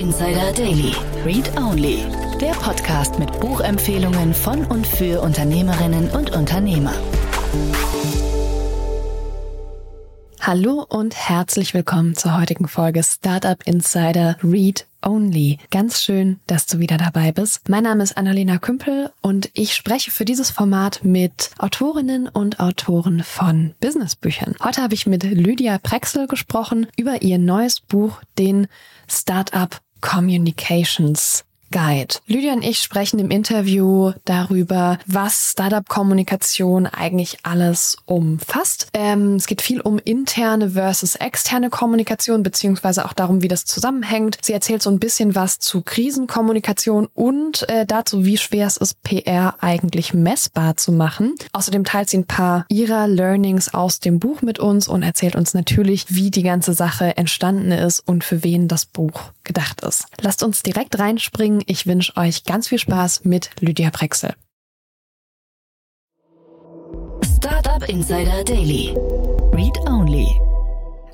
Insider Daily. Read Only. Der Podcast mit Buchempfehlungen von und für Unternehmerinnen und Unternehmer. Hallo und herzlich willkommen zur heutigen Folge Startup Insider Read Only. Ganz schön, dass du wieder dabei bist. Mein Name ist Annalena Kümpel und ich spreche für dieses Format mit Autorinnen und Autoren von Businessbüchern. Heute habe ich mit Lydia Prexel gesprochen über ihr neues Buch, den Startup Communications Guide. Lydia und ich sprechen im Interview darüber, was Startup-Kommunikation eigentlich alles umfasst. Ähm, es geht viel um interne versus externe Kommunikation, beziehungsweise auch darum, wie das zusammenhängt. Sie erzählt so ein bisschen was zu Krisenkommunikation und äh, dazu, wie schwer es ist, PR eigentlich messbar zu machen. Außerdem teilt sie ein paar ihrer Learnings aus dem Buch mit uns und erzählt uns natürlich, wie die ganze Sache entstanden ist und für wen das Buch gedacht ist. Lasst uns direkt reinspringen ich wünsche euch ganz viel Spaß mit Lydia Brexel. Startup Insider Daily. Read Only.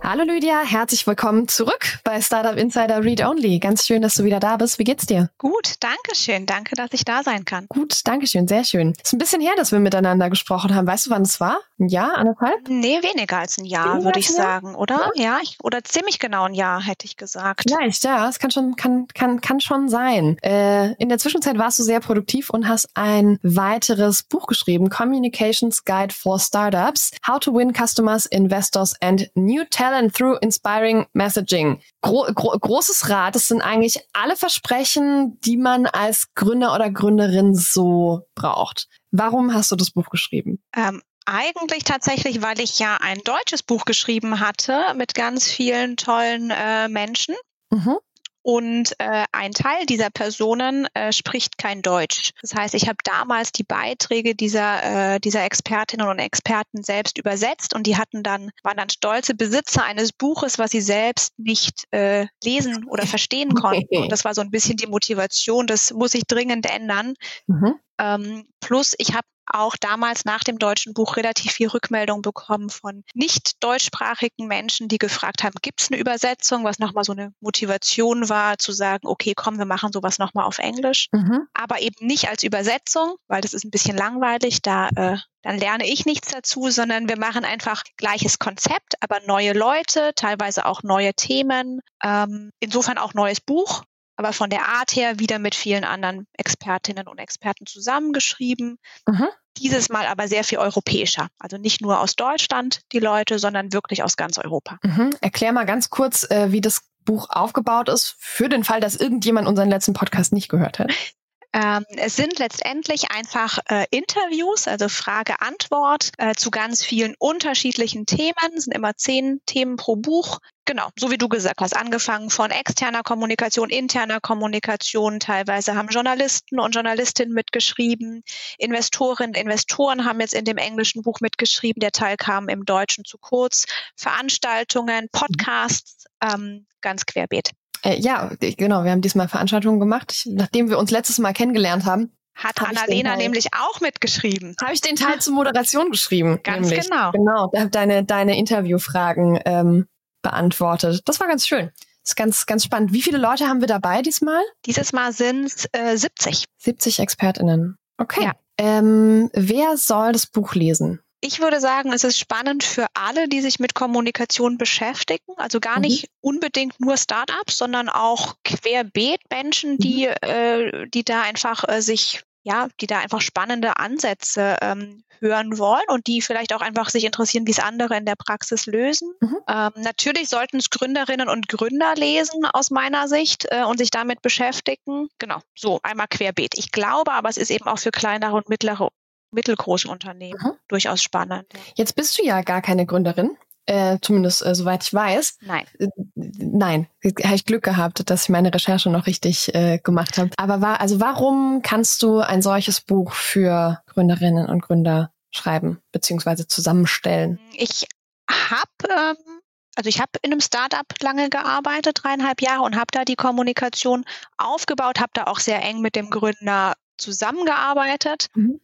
Hallo Lydia, herzlich willkommen zurück bei Startup Insider Read Only. Ganz schön, dass du wieder da bist. Wie geht's dir? Gut, danke schön. Danke, dass ich da sein kann. Gut, danke schön. Sehr schön. Ist ein bisschen her, dass wir miteinander gesprochen haben. Weißt du, wann es war? Ein Jahr, anderthalb? Nee, weniger als ein Jahr, würde ich sagen, oder? Ja, ja ich, oder ziemlich genau ein Jahr, hätte ich gesagt. Vielleicht, ja. Es kann schon, kann, kann, kann schon sein. Äh, in der Zwischenzeit warst du sehr produktiv und hast ein weiteres Buch geschrieben. Communications Guide for Startups. How to win customers, investors and new talent Talent through Inspiring Messaging. Gro gro großes Rad, das sind eigentlich alle Versprechen, die man als Gründer oder Gründerin so braucht. Warum hast du das Buch geschrieben? Ähm, eigentlich tatsächlich, weil ich ja ein deutsches Buch geschrieben hatte mit ganz vielen tollen äh, Menschen. Mhm und äh, ein Teil dieser Personen äh, spricht kein Deutsch. Das heißt, ich habe damals die Beiträge dieser, äh, dieser Expertinnen und Experten selbst übersetzt und die hatten dann, waren dann stolze Besitzer eines Buches, was sie selbst nicht äh, lesen oder verstehen konnten. Und das war so ein bisschen die Motivation, das muss ich dringend ändern. Mhm. Ähm, plus, ich habe auch damals nach dem deutschen Buch relativ viel Rückmeldung bekommen von nicht deutschsprachigen Menschen, die gefragt haben, gibt es eine Übersetzung, was nochmal so eine Motivation war, zu sagen, okay, komm, wir machen sowas nochmal auf Englisch. Mhm. Aber eben nicht als Übersetzung, weil das ist ein bisschen langweilig, da äh, dann lerne ich nichts dazu, sondern wir machen einfach gleiches Konzept, aber neue Leute, teilweise auch neue Themen, ähm, insofern auch neues Buch, aber von der Art her wieder mit vielen anderen Expertinnen und Experten zusammengeschrieben. Mhm. Dieses Mal aber sehr viel europäischer. Also nicht nur aus Deutschland die Leute, sondern wirklich aus ganz Europa. Mhm. Erklär mal ganz kurz, äh, wie das Buch aufgebaut ist, für den Fall, dass irgendjemand unseren letzten Podcast nicht gehört hat. Ähm, es sind letztendlich einfach äh, Interviews, also Frage-Antwort äh, zu ganz vielen unterschiedlichen Themen. Es sind immer zehn Themen pro Buch. Genau, so wie du gesagt hast, angefangen von externer Kommunikation, interner Kommunikation. Teilweise haben Journalisten und Journalistinnen mitgeschrieben. Investorinnen, Investoren haben jetzt in dem englischen Buch mitgeschrieben. Der Teil kam im Deutschen zu kurz. Veranstaltungen, Podcasts, ähm, ganz querbeet. Äh, ja, genau. Wir haben diesmal Veranstaltungen gemacht. Ich, nachdem wir uns letztes Mal kennengelernt haben, hat Annalena nämlich auch mitgeschrieben. Habe ich den Teil zur Moderation geschrieben. Ganz nämlich. genau. Genau. Da habe deine, deine Interviewfragen ähm, beantwortet. Das war ganz schön. Das ist ganz, ganz spannend. Wie viele Leute haben wir dabei diesmal? Dieses Mal sind es äh, 70. 70 ExpertInnen. Okay. Ja. Ähm, wer soll das Buch lesen? Ich würde sagen, es ist spannend für alle, die sich mit Kommunikation beschäftigen. Also gar nicht mhm. unbedingt nur Startups, sondern auch querbeet Menschen, die, mhm. äh, die da einfach äh, sich ja, die da einfach spannende Ansätze ähm, hören wollen und die vielleicht auch einfach sich interessieren, wie es andere in der Praxis lösen. Mhm. Ähm, natürlich sollten es Gründerinnen und Gründer lesen aus meiner Sicht äh, und sich damit beschäftigen. Genau, so einmal querbeet. Ich glaube aber, es ist eben auch für kleinere und mittlere mittelgroße Unternehmen mhm. durchaus spannend. Jetzt bist du ja gar keine Gründerin. Äh, zumindest äh, soweit ich weiß. Nein. Äh, nein, habe ich Glück gehabt, dass ich meine Recherche noch richtig äh, gemacht habe. Aber war, also warum kannst du ein solches Buch für Gründerinnen und Gründer schreiben beziehungsweise zusammenstellen? Ich habe ähm, also ich habe in einem Startup lange gearbeitet, dreieinhalb Jahre, und habe da die Kommunikation aufgebaut, habe da auch sehr eng mit dem Gründer zusammengearbeitet. Mhm.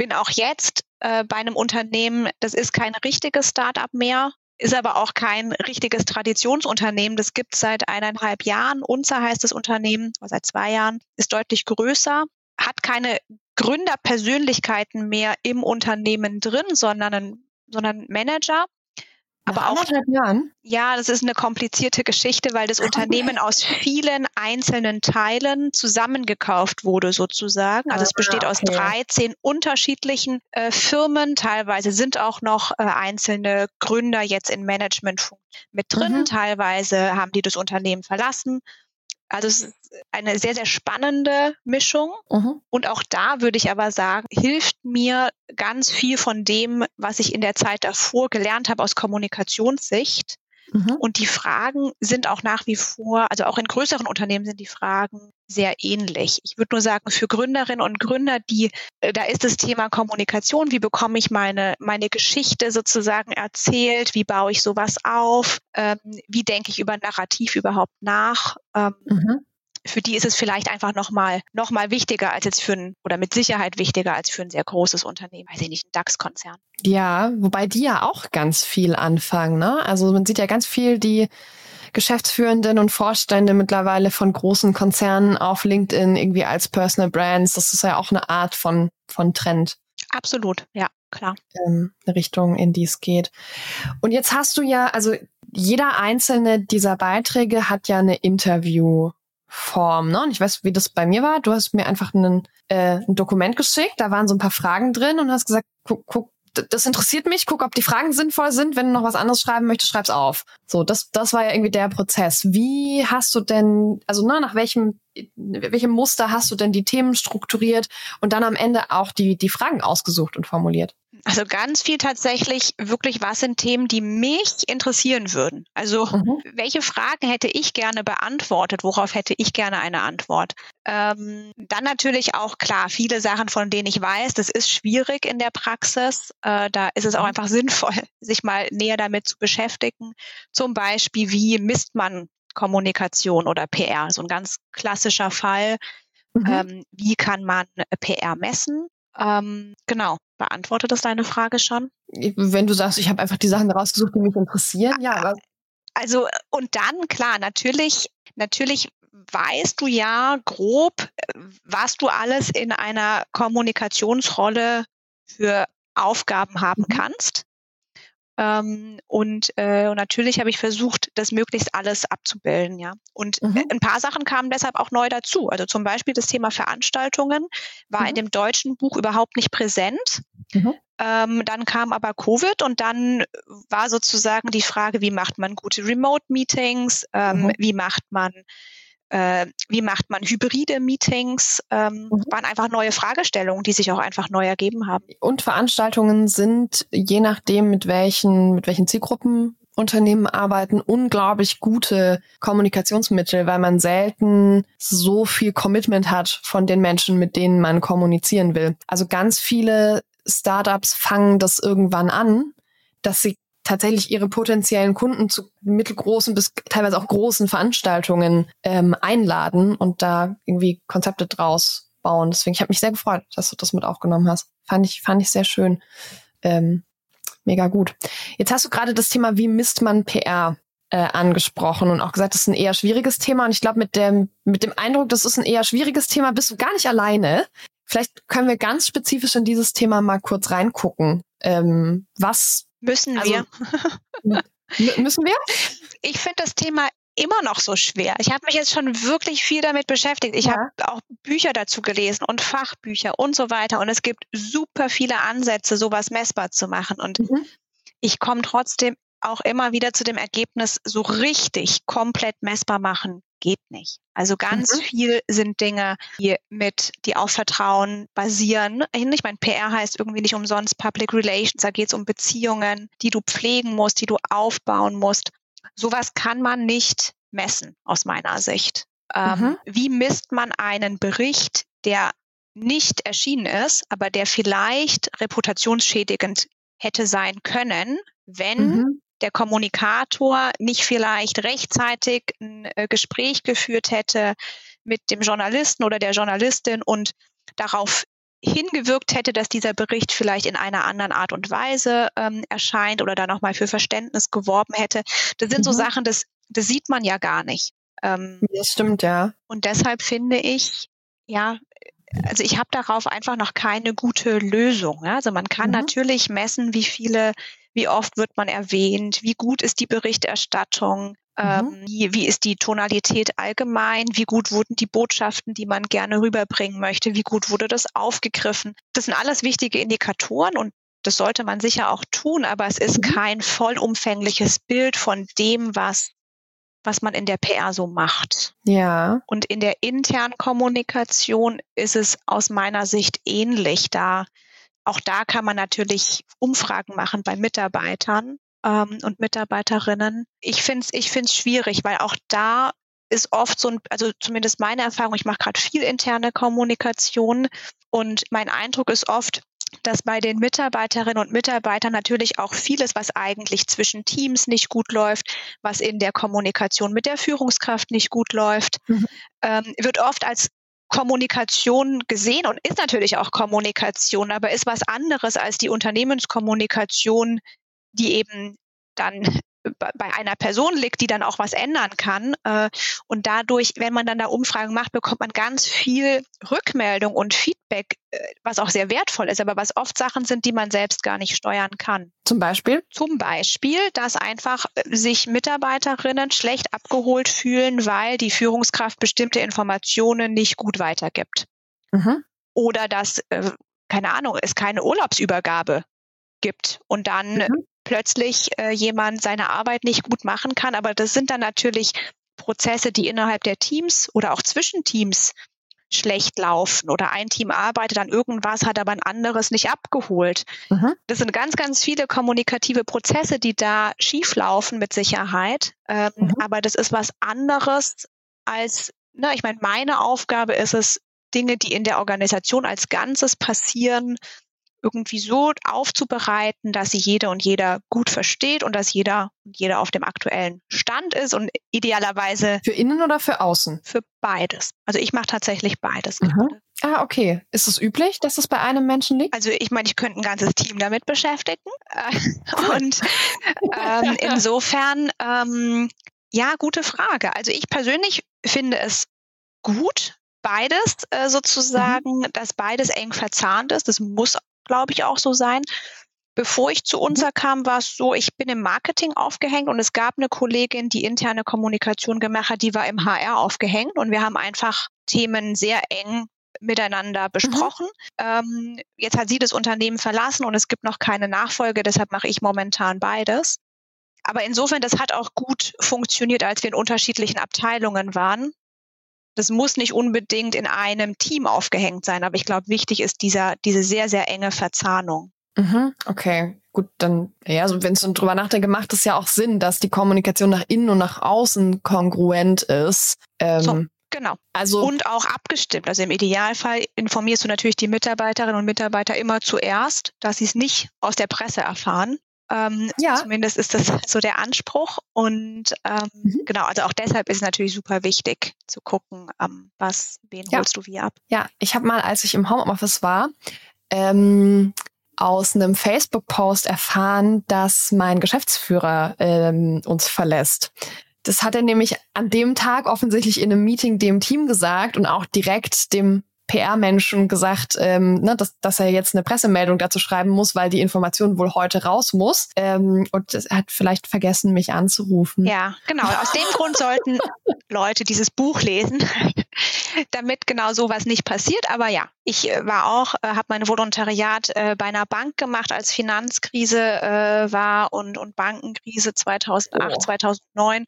Bin auch jetzt äh, bei einem Unternehmen, das ist kein richtiges Startup mehr, ist aber auch kein richtiges Traditionsunternehmen. Das gibt es seit eineinhalb Jahren. Unser heißt das Unternehmen, seit zwei Jahren, ist deutlich größer, hat keine Gründerpersönlichkeiten mehr im Unternehmen drin, sondern, sondern Manager. Aber Nach auch Jahren? Ja, das ist eine komplizierte Geschichte, weil das Unternehmen aus vielen einzelnen Teilen zusammengekauft wurde sozusagen. Also es besteht ah, okay. aus 13 unterschiedlichen äh, Firmen. Teilweise sind auch noch äh, einzelne Gründer jetzt in Management mit drin. Mhm. Teilweise haben die das Unternehmen verlassen. Also es ist eine sehr, sehr spannende Mischung. Mhm. Und auch da würde ich aber sagen, hilft mir ganz viel von dem, was ich in der Zeit davor gelernt habe aus Kommunikationssicht, Mhm. Und die Fragen sind auch nach wie vor, also auch in größeren Unternehmen sind die Fragen sehr ähnlich. Ich würde nur sagen, für Gründerinnen und Gründer, die, äh, da ist das Thema Kommunikation. Wie bekomme ich meine, meine Geschichte sozusagen erzählt? Wie baue ich sowas auf? Ähm, wie denke ich über Narrativ überhaupt nach? Ähm, mhm für die ist es vielleicht einfach nochmal noch mal wichtiger als jetzt für ein, oder mit Sicherheit wichtiger als für ein sehr großes Unternehmen, weiß ich nicht, ein DAX-Konzern. Ja, wobei die ja auch ganz viel anfangen, ne? Also man sieht ja ganz viel, die Geschäftsführenden und Vorstände mittlerweile von großen Konzernen auf LinkedIn irgendwie als Personal Brands. Das ist ja auch eine Art von, von Trend. Absolut, ja, klar. Ähm, eine Richtung, in die es geht. Und jetzt hast du ja, also jeder einzelne dieser Beiträge hat ja eine Interview Form. Ne? Und ich weiß, wie das bei mir war. Du hast mir einfach einen, äh, ein Dokument geschickt, da waren so ein paar Fragen drin und hast gesagt, guck, guck, das interessiert mich, guck, ob die Fragen sinnvoll sind. Wenn du noch was anderes schreiben möchtest, schreib's auf. So, das, das war ja irgendwie der Prozess. Wie hast du denn, also ne, nach welchem, welchem Muster hast du denn die Themen strukturiert und dann am Ende auch die, die Fragen ausgesucht und formuliert? Also ganz viel tatsächlich wirklich, was sind Themen, die mich interessieren würden? Also mhm. welche Fragen hätte ich gerne beantwortet? Worauf hätte ich gerne eine Antwort? Ähm, dann natürlich auch klar, viele Sachen, von denen ich weiß, das ist schwierig in der Praxis. Äh, da ist es auch mhm. einfach sinnvoll, sich mal näher damit zu beschäftigen. Zum Beispiel, wie misst man Kommunikation oder PR? So ein ganz klassischer Fall. Mhm. Ähm, wie kann man PR messen? Ähm, genau, beantwortet das deine Frage schon? Wenn du sagst, ich habe einfach die Sachen rausgesucht, die mich interessieren, ja. Aber also und dann klar, natürlich, natürlich weißt du ja grob, was du alles in einer Kommunikationsrolle für Aufgaben haben mhm. kannst. Ähm, und, äh, und natürlich habe ich versucht, das möglichst alles abzubilden, ja. Und mhm. ein paar Sachen kamen deshalb auch neu dazu. Also zum Beispiel das Thema Veranstaltungen war mhm. in dem deutschen Buch überhaupt nicht präsent. Mhm. Ähm, dann kam aber Covid und dann war sozusagen die Frage, wie macht man gute Remote-Meetings, ähm, mhm. wie macht man äh, wie macht man hybride Meetings, ähm, mhm. waren einfach neue Fragestellungen, die sich auch einfach neu ergeben haben. Und Veranstaltungen sind, je nachdem, mit welchen, mit welchen Zielgruppen Unternehmen arbeiten, unglaublich gute Kommunikationsmittel, weil man selten so viel Commitment hat von den Menschen, mit denen man kommunizieren will. Also ganz viele Startups fangen das irgendwann an, dass sie tatsächlich ihre potenziellen Kunden zu mittelgroßen bis teilweise auch großen Veranstaltungen ähm, einladen und da irgendwie Konzepte draus bauen. Deswegen, ich habe mich sehr gefreut, dass du das mit aufgenommen hast. Fand ich, fand ich sehr schön. Ähm, mega gut. Jetzt hast du gerade das Thema, wie misst man PR äh, angesprochen und auch gesagt, das ist ein eher schwieriges Thema. Und ich glaube, mit dem, mit dem Eindruck, das ist ein eher schwieriges Thema, bist du gar nicht alleine. Vielleicht können wir ganz spezifisch in dieses Thema mal kurz reingucken. Ähm, was Müssen also, wir. müssen wir? Ich finde das Thema immer noch so schwer. Ich habe mich jetzt schon wirklich viel damit beschäftigt. Ich ja. habe auch Bücher dazu gelesen und Fachbücher und so weiter. Und es gibt super viele Ansätze, sowas messbar zu machen. Und mhm. ich komme trotzdem auch immer wieder zu dem Ergebnis, so richtig komplett messbar machen geht nicht. Also ganz mhm. viel sind Dinge, die mit, die auf Vertrauen basieren. Ich meine, PR heißt irgendwie nicht umsonst Public Relations. Da geht es um Beziehungen, die du pflegen musst, die du aufbauen musst. Sowas kann man nicht messen, aus meiner Sicht. Ähm, mhm. Wie misst man einen Bericht, der nicht erschienen ist, aber der vielleicht reputationsschädigend hätte sein können, wenn mhm der Kommunikator nicht vielleicht rechtzeitig ein äh, Gespräch geführt hätte mit dem Journalisten oder der Journalistin und darauf hingewirkt hätte, dass dieser Bericht vielleicht in einer anderen Art und Weise ähm, erscheint oder da nochmal für Verständnis geworben hätte. Das sind mhm. so Sachen, das, das sieht man ja gar nicht. Ähm, das stimmt, ja. Und deshalb finde ich, ja, also ich habe darauf einfach noch keine gute Lösung. Ja? Also man kann mhm. natürlich messen, wie viele, wie oft wird man erwähnt, wie gut ist die Berichterstattung, mhm. ähm, wie, wie ist die Tonalität allgemein, wie gut wurden die Botschaften, die man gerne rüberbringen möchte, wie gut wurde das aufgegriffen. Das sind alles wichtige Indikatoren und das sollte man sicher auch tun, aber es ist mhm. kein vollumfängliches Bild von dem, was was man in der PR so macht. Ja. Und in der internen Kommunikation ist es aus meiner Sicht ähnlich. Da auch da kann man natürlich Umfragen machen bei Mitarbeitern ähm, und Mitarbeiterinnen. Ich finde es ich find's schwierig, weil auch da ist oft so ein, also zumindest meine Erfahrung, ich mache gerade viel interne Kommunikation und mein Eindruck ist oft, dass bei den Mitarbeiterinnen und Mitarbeitern natürlich auch vieles, was eigentlich zwischen Teams nicht gut läuft, was in der Kommunikation mit der Führungskraft nicht gut läuft, mhm. ähm, wird oft als Kommunikation gesehen und ist natürlich auch Kommunikation, aber ist was anderes als die Unternehmenskommunikation, die eben dann bei einer Person liegt, die dann auch was ändern kann. Äh, und dadurch, wenn man dann da Umfragen macht, bekommt man ganz viel Rückmeldung und Feedback, äh, was auch sehr wertvoll ist, aber was oft Sachen sind, die man selbst gar nicht steuern kann. Zum Beispiel? Zum Beispiel, dass einfach äh, sich Mitarbeiterinnen schlecht abgeholt fühlen, weil die Führungskraft bestimmte Informationen nicht gut weitergibt. Mhm. Oder dass, keine Ahnung, es keine Urlaubsübergabe gibt und dann mhm plötzlich äh, jemand seine Arbeit nicht gut machen kann. Aber das sind dann natürlich Prozesse, die innerhalb der Teams oder auch zwischen Teams schlecht laufen oder ein Team arbeitet an irgendwas, hat aber ein anderes nicht abgeholt. Mhm. Das sind ganz, ganz viele kommunikative Prozesse, die da schief laufen mit Sicherheit. Ähm, mhm. Aber das ist was anderes als, ne, ich meine, meine Aufgabe ist es, Dinge, die in der Organisation als Ganzes passieren, irgendwie so aufzubereiten, dass sie jede und jeder gut versteht und dass jeder und jeder auf dem aktuellen Stand ist und idealerweise. Für innen oder für außen? Für beides. Also ich mache tatsächlich beides mhm. Ah, okay. Ist es üblich, dass es bei einem Menschen liegt? Also ich meine, ich könnte ein ganzes Team damit beschäftigen. und ähm, insofern, ähm, ja, gute Frage. Also ich persönlich finde es gut, beides äh, sozusagen, mhm. dass beides eng verzahnt ist. Das muss glaube ich, auch so sein. Bevor ich zu mhm. unser kam, war es so, ich bin im Marketing aufgehängt und es gab eine Kollegin, die interne Kommunikation gemacht hat, die war im HR aufgehängt und wir haben einfach Themen sehr eng miteinander mhm. besprochen. Mhm. Ähm, jetzt hat sie das Unternehmen verlassen und es gibt noch keine Nachfolge, deshalb mache ich momentan beides. Aber insofern, das hat auch gut funktioniert, als wir in unterschiedlichen Abteilungen waren das muss nicht unbedingt in einem Team aufgehängt sein, aber ich glaube, wichtig ist dieser, diese sehr, sehr enge Verzahnung. Mhm, okay, gut, dann, ja, also wenn es so drüber nachdenke, macht es ja auch Sinn, dass die Kommunikation nach innen und nach außen kongruent ist. Ähm, so, genau. Also, und auch abgestimmt. Also im Idealfall informierst du natürlich die Mitarbeiterinnen und Mitarbeiter immer zuerst, dass sie es nicht aus der Presse erfahren. Ähm, ja. Zumindest ist das so der Anspruch. Und ähm, mhm. genau, also auch deshalb ist es natürlich super wichtig zu gucken, ähm, was, wen ja. holst du wie ab. Ja, ich habe mal, als ich im Homeoffice war, ähm, aus einem Facebook-Post erfahren, dass mein Geschäftsführer ähm, uns verlässt. Das hat er nämlich an dem Tag offensichtlich in einem Meeting dem Team gesagt und auch direkt dem PR-Menschen gesagt, ähm, ne, dass, dass er jetzt eine Pressemeldung dazu schreiben muss, weil die Information wohl heute raus muss. Ähm, und er hat vielleicht vergessen, mich anzurufen. Ja, genau. Aus dem Grund sollten Leute dieses Buch lesen, damit genau sowas nicht passiert. Aber ja, ich äh, war auch, äh, habe mein Volontariat äh, bei einer Bank gemacht, als Finanzkrise äh, war und, und Bankenkrise 2008, oh. 2009.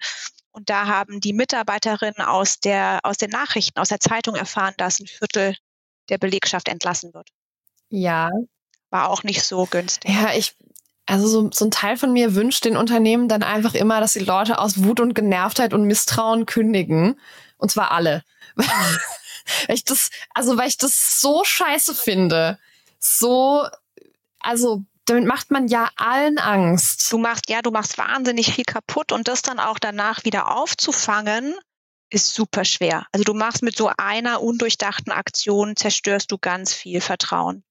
Und da haben die Mitarbeiterinnen aus der, aus den Nachrichten, aus der Zeitung erfahren, dass ein Viertel der Belegschaft entlassen wird. Ja. War auch nicht so günstig. Ja, ich, also so, so ein Teil von mir wünscht den Unternehmen dann einfach immer, dass die Leute aus Wut und Genervtheit und Misstrauen kündigen. Und zwar alle. weil ich das, also weil ich das so scheiße finde. So, also damit macht man ja allen Angst. Du machst, ja, du machst wahnsinnig viel kaputt und das dann auch danach wieder aufzufangen, ist super schwer. Also du machst mit so einer undurchdachten Aktion, zerstörst du ganz viel Vertrauen.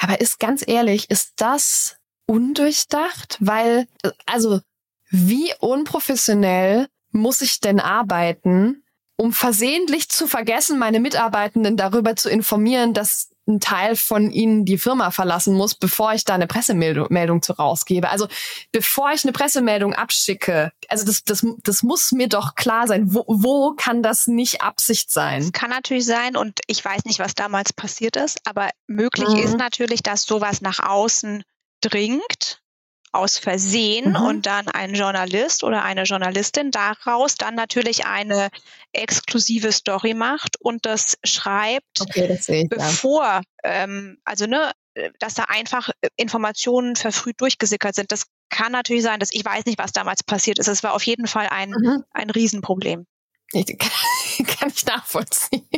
Aber ist ganz ehrlich, ist das undurchdacht? Weil, also, wie unprofessionell muss ich denn arbeiten, um versehentlich zu vergessen, meine Mitarbeitenden darüber zu informieren, dass ein Teil von ihnen die Firma verlassen muss, bevor ich da eine Pressemeldung zu rausgebe. Also bevor ich eine Pressemeldung abschicke, also das, das, das muss mir doch klar sein. Wo, wo kann das nicht Absicht sein? Das kann natürlich sein und ich weiß nicht, was damals passiert ist, aber möglich mhm. ist natürlich, dass sowas nach außen dringt aus Versehen mhm. und dann ein Journalist oder eine Journalistin daraus dann natürlich eine exklusive Story macht und das schreibt, okay, das ich, bevor, ja. ähm, also ne, dass da einfach Informationen verfrüht durchgesickert sind. Das kann natürlich sein, dass ich weiß nicht, was damals passiert ist. Es war auf jeden Fall ein, mhm. ein Riesenproblem. Ich, kann ich nachvollziehen.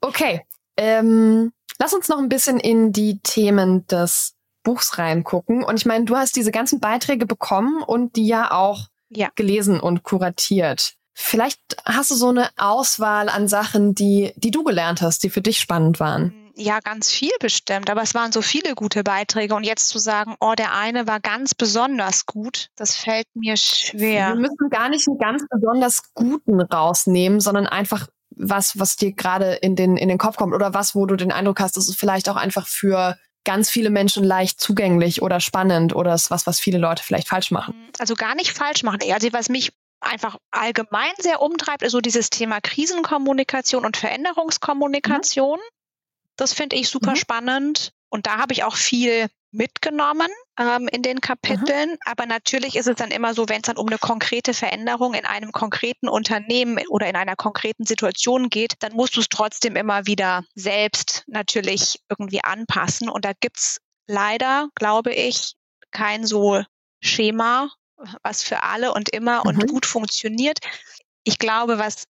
Okay, ähm, lass uns noch ein bisschen in die Themen des Buchs reingucken. Und ich meine, du hast diese ganzen Beiträge bekommen und die ja auch ja. gelesen und kuratiert. Vielleicht hast du so eine Auswahl an Sachen, die, die du gelernt hast, die für dich spannend waren. Ja, ganz viel bestimmt, aber es waren so viele gute Beiträge und jetzt zu sagen, oh, der eine war ganz besonders gut, das fällt mir schwer. Wir müssen gar nicht einen ganz besonders guten rausnehmen, sondern einfach was, was dir gerade in den, in den Kopf kommt oder was, wo du den Eindruck hast, dass es vielleicht auch einfach für ganz viele Menschen leicht zugänglich oder spannend oder ist was, was viele Leute vielleicht falsch machen? Also gar nicht falsch machen. Also was mich einfach allgemein sehr umtreibt, ist so dieses Thema Krisenkommunikation und Veränderungskommunikation. Mhm. Das finde ich super mhm. spannend. Und da habe ich auch viel mitgenommen ähm, in den Kapiteln. Mhm. Aber natürlich ist es dann immer so, wenn es dann um eine konkrete Veränderung in einem konkreten Unternehmen oder in einer konkreten Situation geht, dann musst du es trotzdem immer wieder selbst natürlich irgendwie anpassen. Und da gibt's leider, glaube ich, kein so Schema, was für alle und immer mhm. und gut funktioniert. Ich glaube, was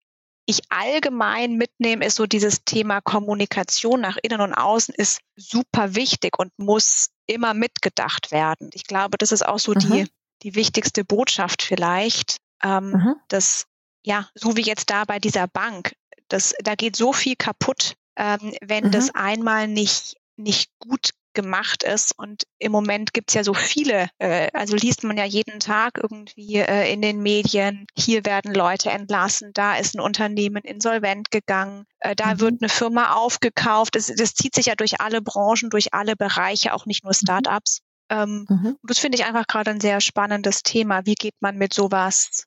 ich allgemein mitnehme, ist so dieses Thema Kommunikation nach innen und außen ist super wichtig und muss immer mitgedacht werden. Ich glaube, das ist auch so mhm. die, die wichtigste Botschaft vielleicht, ähm, mhm. dass, ja, so wie jetzt da bei dieser Bank, das, da geht so viel kaputt, ähm, wenn mhm. das einmal nicht, nicht gut gemacht ist. Und im Moment gibt's ja so viele, äh, also liest man ja jeden Tag irgendwie äh, in den Medien, hier werden Leute entlassen, da ist ein Unternehmen insolvent gegangen, äh, da mhm. wird eine Firma aufgekauft. Das, das zieht sich ja durch alle Branchen, durch alle Bereiche, auch nicht nur mhm. Startups. Ähm, mhm. Das finde ich einfach gerade ein sehr spannendes Thema. Wie geht man mit sowas,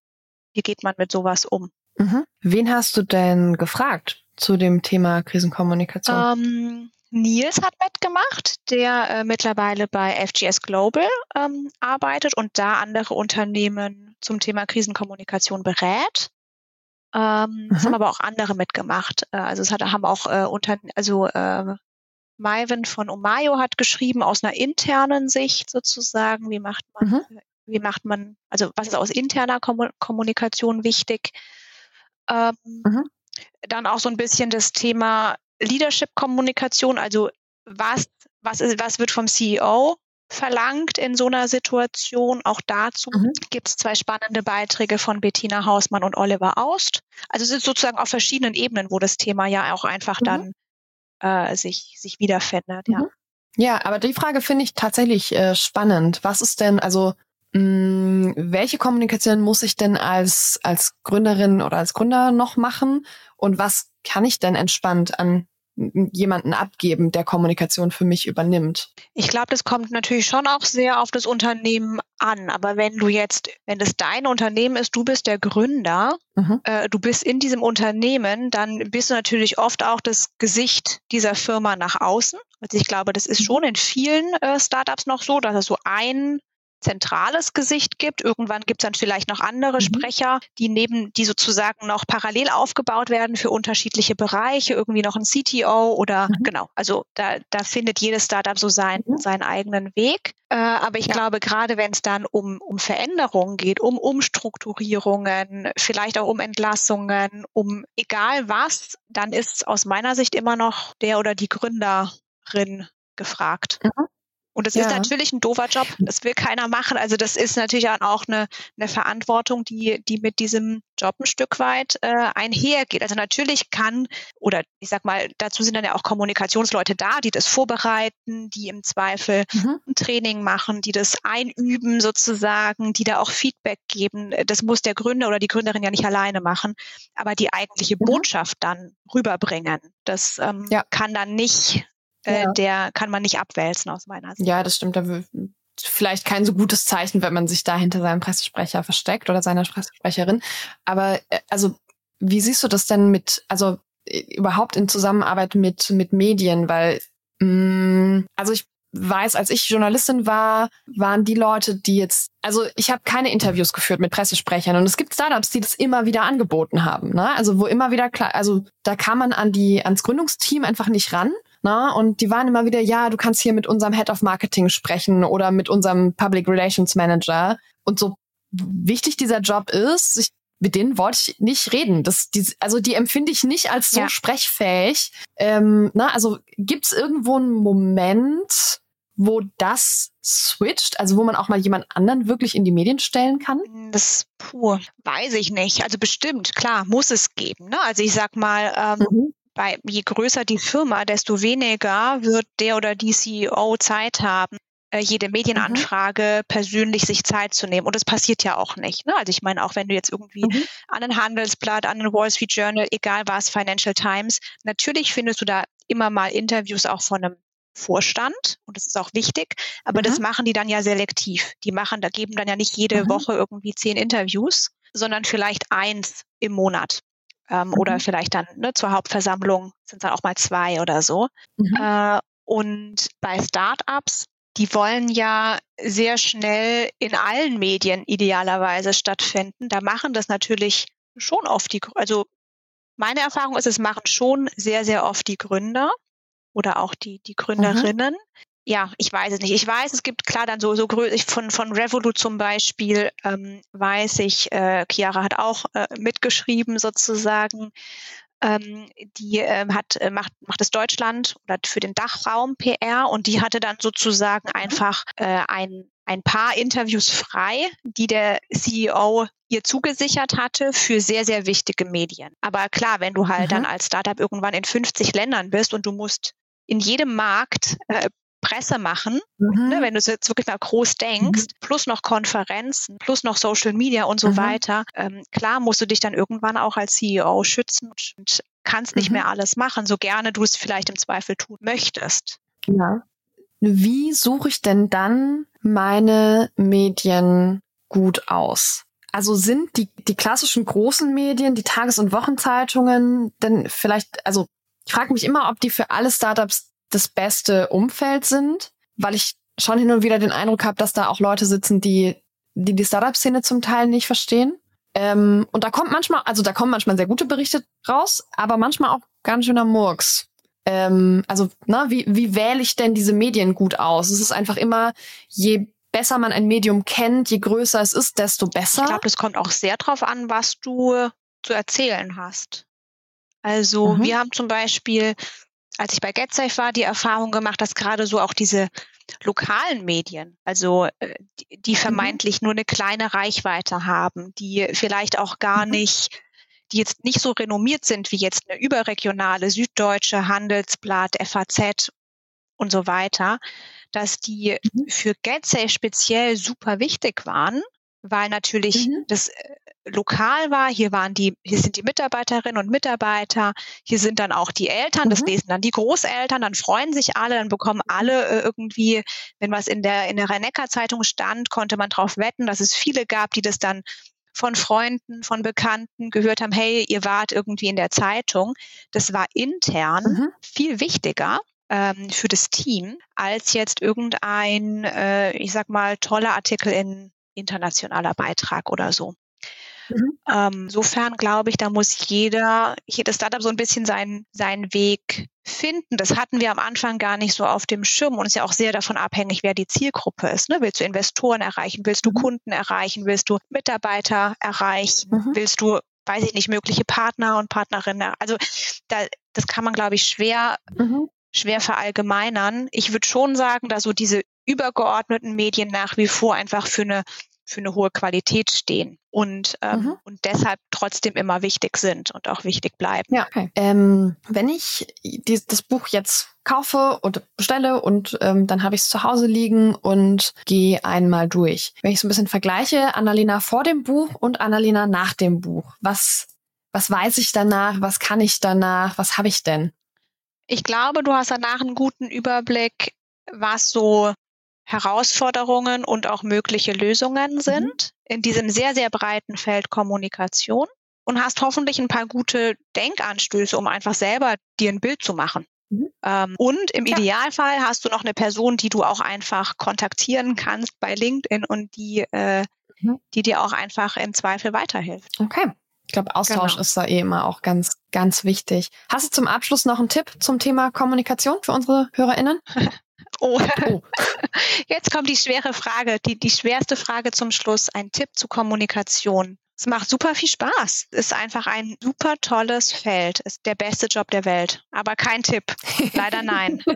wie geht man mit sowas um? Mhm. Wen hast du denn gefragt zu dem Thema Krisenkommunikation? Ähm, Nils hat mitgemacht, der äh, mittlerweile bei FGS Global ähm, arbeitet und da andere Unternehmen zum Thema Krisenkommunikation berät. Ähm, mhm. Es haben aber auch andere mitgemacht. Äh, also es hat, haben auch äh, unter, also äh, Maiven von Omayo hat geschrieben aus einer internen Sicht sozusagen, wie macht man, mhm. wie macht man, also was ist aus interner Kommunikation wichtig. Ähm, mhm. Dann auch so ein bisschen das Thema Leadership-Kommunikation, also was, was, ist, was wird vom CEO verlangt in so einer Situation. Auch dazu mhm. gibt es zwei spannende Beiträge von Bettina Hausmann und Oliver Aust. Also es ist sozusagen auf verschiedenen Ebenen, wo das Thema ja auch einfach mhm. dann äh, sich, sich wiederfindet. Ja. Mhm. ja, aber die Frage finde ich tatsächlich äh, spannend. Was ist denn, also mh, mm, welche Kommunikation muss ich denn als, als Gründerin oder als Gründer noch machen? Und was kann ich denn entspannt an jemanden abgeben, der Kommunikation für mich übernimmt. Ich glaube, das kommt natürlich schon auch sehr auf das Unternehmen an. Aber wenn du jetzt, wenn es dein Unternehmen ist, du bist der Gründer, mhm. äh, du bist in diesem Unternehmen, dann bist du natürlich oft auch das Gesicht dieser Firma nach außen. Also ich glaube, das ist mhm. schon in vielen äh, Startups noch so, dass es so ein zentrales Gesicht gibt. Irgendwann gibt es dann vielleicht noch andere mhm. Sprecher, die neben, die sozusagen noch parallel aufgebaut werden für unterschiedliche Bereiche, irgendwie noch ein CTO oder mhm. genau. Also da, da findet jedes Startup so sein, mhm. seinen eigenen Weg. Äh, aber ich ja. glaube, gerade wenn es dann um, um Veränderungen geht, um Umstrukturierungen, vielleicht auch um Entlassungen, um egal was, dann ist aus meiner Sicht immer noch der oder die Gründerin gefragt. Mhm. Und es ja. ist natürlich ein doofer Job. Das will keiner machen. Also das ist natürlich auch eine, eine Verantwortung, die, die mit diesem Job ein Stück weit äh, einhergeht. Also natürlich kann, oder ich sag mal, dazu sind dann ja auch Kommunikationsleute da, die das vorbereiten, die im Zweifel mhm. ein Training machen, die das einüben sozusagen, die da auch Feedback geben. Das muss der Gründer oder die Gründerin ja nicht alleine machen, aber die eigentliche mhm. Botschaft dann rüberbringen. Das ähm, ja. kann dann nicht äh, ja. der kann man nicht abwälzen aus meiner Sicht. Ja, das stimmt. Da vielleicht kein so gutes Zeichen, wenn man sich da hinter seinem Pressesprecher versteckt oder seiner Pressesprecherin. Aber äh, also, wie siehst du das denn mit, also überhaupt in Zusammenarbeit mit mit Medien? Weil mh, mm, also ich weiß, als ich Journalistin war, waren die Leute, die jetzt, also ich habe keine Interviews geführt mit Pressesprechern und es gibt Startups, die das immer wieder angeboten haben, ne? Also wo immer wieder klar, also da kann man an die ans Gründungsteam einfach nicht ran na, ne? und die waren immer wieder, ja, du kannst hier mit unserem Head of Marketing sprechen oder mit unserem Public Relations Manager. Und so wichtig dieser Job ist, ich, mit denen wollte ich nicht reden. Das, die, also die empfinde ich nicht als so ja. sprechfähig. Ähm, na, also gibt's irgendwo einen Moment, wo das switcht, also wo man auch mal jemand anderen wirklich in die Medien stellen kann? Das pur, weiß ich nicht. Also bestimmt, klar, muss es geben. Ne? Also ich sag mal, ähm, mhm bei, je größer die Firma, desto weniger wird der oder die CEO Zeit haben, äh, jede Medienanfrage mhm. persönlich sich Zeit zu nehmen. Und das passiert ja auch nicht. Ne? Also ich meine, auch wenn du jetzt irgendwie mhm. an ein Handelsblatt, an ein Wall Street Journal, egal was, Financial Times, natürlich findest du da immer mal Interviews auch von einem Vorstand und das ist auch wichtig, aber mhm. das machen die dann ja selektiv. Die machen, da geben dann ja nicht jede mhm. Woche irgendwie zehn Interviews, sondern vielleicht eins im Monat ähm, mhm. oder vielleicht dann ne, zur Hauptversammlung sind es dann auch mal zwei oder so. Mhm. Äh, und bei Startups, die wollen ja sehr schnell in allen Medien idealerweise stattfinden. Da machen das natürlich schon oft die, also meine Erfahrung ist, es machen schon sehr, sehr oft die Gründer oder auch die, die. Gründerinnen. Mhm ja, ich weiß es nicht. Ich weiß, es gibt klar dann so, so von, von Revolut zum Beispiel, ähm, weiß ich, äh, Chiara hat auch äh, mitgeschrieben sozusagen. Ähm, die ähm, hat, äh, macht, macht es Deutschland oder für den Dachraum PR und die hatte dann sozusagen mhm. einfach äh, ein, ein paar Interviews frei, die der CEO ihr zugesichert hatte für sehr, sehr wichtige Medien. Aber klar, wenn du halt mhm. dann als Startup irgendwann in 50 Ländern bist und du musst in jedem Markt äh, Presse machen, mhm. ne, wenn du jetzt wirklich mal groß denkst, mhm. plus noch Konferenzen, plus noch Social Media und so mhm. weiter. Ähm, klar musst du dich dann irgendwann auch als CEO schützen und kannst nicht mhm. mehr alles machen, so gerne du es vielleicht im Zweifel tun möchtest. Ja. Wie suche ich denn dann meine Medien gut aus? Also sind die, die klassischen großen Medien, die Tages- und Wochenzeitungen, denn vielleicht, also ich frage mich immer, ob die für alle Startups das beste Umfeld sind, weil ich schon hin und wieder den Eindruck habe, dass da auch Leute sitzen, die die, die Startup-Szene zum Teil nicht verstehen. Ähm, und da kommt manchmal, also da kommen manchmal sehr gute Berichte raus, aber manchmal auch ganz schöner Murks. Ähm, also, na, wie, wie wähle ich denn diese Medien gut aus? Es ist einfach immer, je besser man ein Medium kennt, je größer es ist, desto besser. Ich glaube, das kommt auch sehr drauf an, was du zu erzählen hast. Also, mhm. wir haben zum Beispiel als ich bei GetSafe war, die Erfahrung gemacht, dass gerade so auch diese lokalen Medien, also äh, die, mhm. vermeintlich nur eine kleine Reichweite haben, die vielleicht auch gar mhm. nicht, die jetzt nicht so renommiert sind wie jetzt eine überregionale Süddeutsche, Handelsblatt, FAZ und so weiter, dass die mhm. für GetSafe speziell super wichtig waren, weil natürlich mhm. das äh, lokal war. Hier waren die, hier sind die Mitarbeiterinnen und Mitarbeiter. Hier sind dann auch die Eltern. Das mhm. lesen dann die Großeltern. Dann freuen sich alle. Dann bekommen alle äh, irgendwie, wenn was in der in der Rhein-Neckar-Zeitung stand, konnte man darauf wetten, dass es viele gab, die das dann von Freunden, von Bekannten gehört haben, hey, ihr wart irgendwie in der Zeitung. Das war intern mhm. viel wichtiger ähm, für das Team als jetzt irgendein, äh, ich sag mal, toller Artikel in internationaler Beitrag oder so. Mhm. Ähm, insofern glaube ich, da muss jeder, jedes Startup so ein bisschen seinen, seinen Weg finden. Das hatten wir am Anfang gar nicht so auf dem Schirm und ist ja auch sehr davon abhängig, wer die Zielgruppe ist. Ne? Willst du Investoren erreichen? Willst du mhm. Kunden erreichen? Willst du Mitarbeiter erreichen? Mhm. Willst du, weiß ich nicht, mögliche Partner und Partnerinnen? Also da, das kann man, glaube ich, schwer mhm schwer verallgemeinern. Ich würde schon sagen, dass so diese übergeordneten Medien nach wie vor einfach für eine für eine hohe Qualität stehen und, ähm, mhm. und deshalb trotzdem immer wichtig sind und auch wichtig bleiben. Ja, okay. Ähm, wenn ich die, das Buch jetzt kaufe und bestelle und ähm, dann habe ich es zu Hause liegen und gehe einmal durch. Wenn ich so ein bisschen vergleiche, Annalena vor dem Buch und Annalena nach dem Buch, was, was weiß ich danach, was kann ich danach, was habe ich denn? Ich glaube, du hast danach einen guten Überblick, was so Herausforderungen und auch mögliche Lösungen mhm. sind mhm. in diesem sehr, sehr breiten Feld Kommunikation und hast hoffentlich ein paar gute Denkanstöße, um einfach selber dir ein Bild zu machen. Mhm. Ähm, und im ja. Idealfall hast du noch eine Person, die du auch einfach kontaktieren kannst bei LinkedIn und die, äh, mhm. die dir auch einfach im Zweifel weiterhilft. Okay. Ich glaube, Austausch genau. ist da eh immer auch ganz, ganz wichtig. Hast du zum Abschluss noch einen Tipp zum Thema Kommunikation für unsere HörerInnen? Oh. oh. Jetzt kommt die schwere Frage, die, die schwerste Frage zum Schluss. Ein Tipp zur Kommunikation. Es macht super viel Spaß. Ist einfach ein super tolles Feld. Ist der beste Job der Welt. Aber kein Tipp. Leider nein.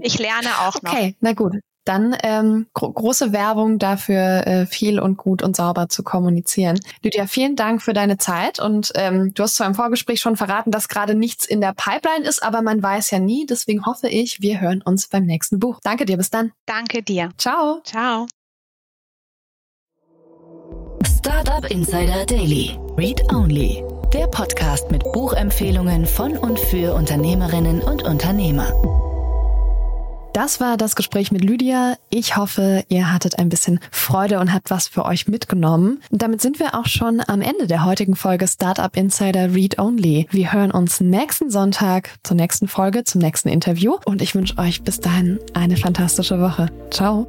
Ich lerne auch noch. Okay, na gut. Dann ähm, gro große Werbung dafür, äh, viel und gut und sauber zu kommunizieren. Lydia, vielen Dank für deine Zeit und ähm, du hast zwar im Vorgespräch schon verraten, dass gerade nichts in der Pipeline ist, aber man weiß ja nie. Deswegen hoffe ich, wir hören uns beim nächsten Buch. Danke dir, bis dann. Danke dir. Ciao. Ciao. Startup Insider Daily. Read Only. Der Podcast mit Buchempfehlungen von und für Unternehmerinnen und Unternehmer. Das war das Gespräch mit Lydia. Ich hoffe, ihr hattet ein bisschen Freude und habt was für euch mitgenommen. Damit sind wir auch schon am Ende der heutigen Folge Startup Insider Read Only. Wir hören uns nächsten Sonntag zur nächsten Folge, zum nächsten Interview und ich wünsche euch bis dahin eine fantastische Woche. Ciao.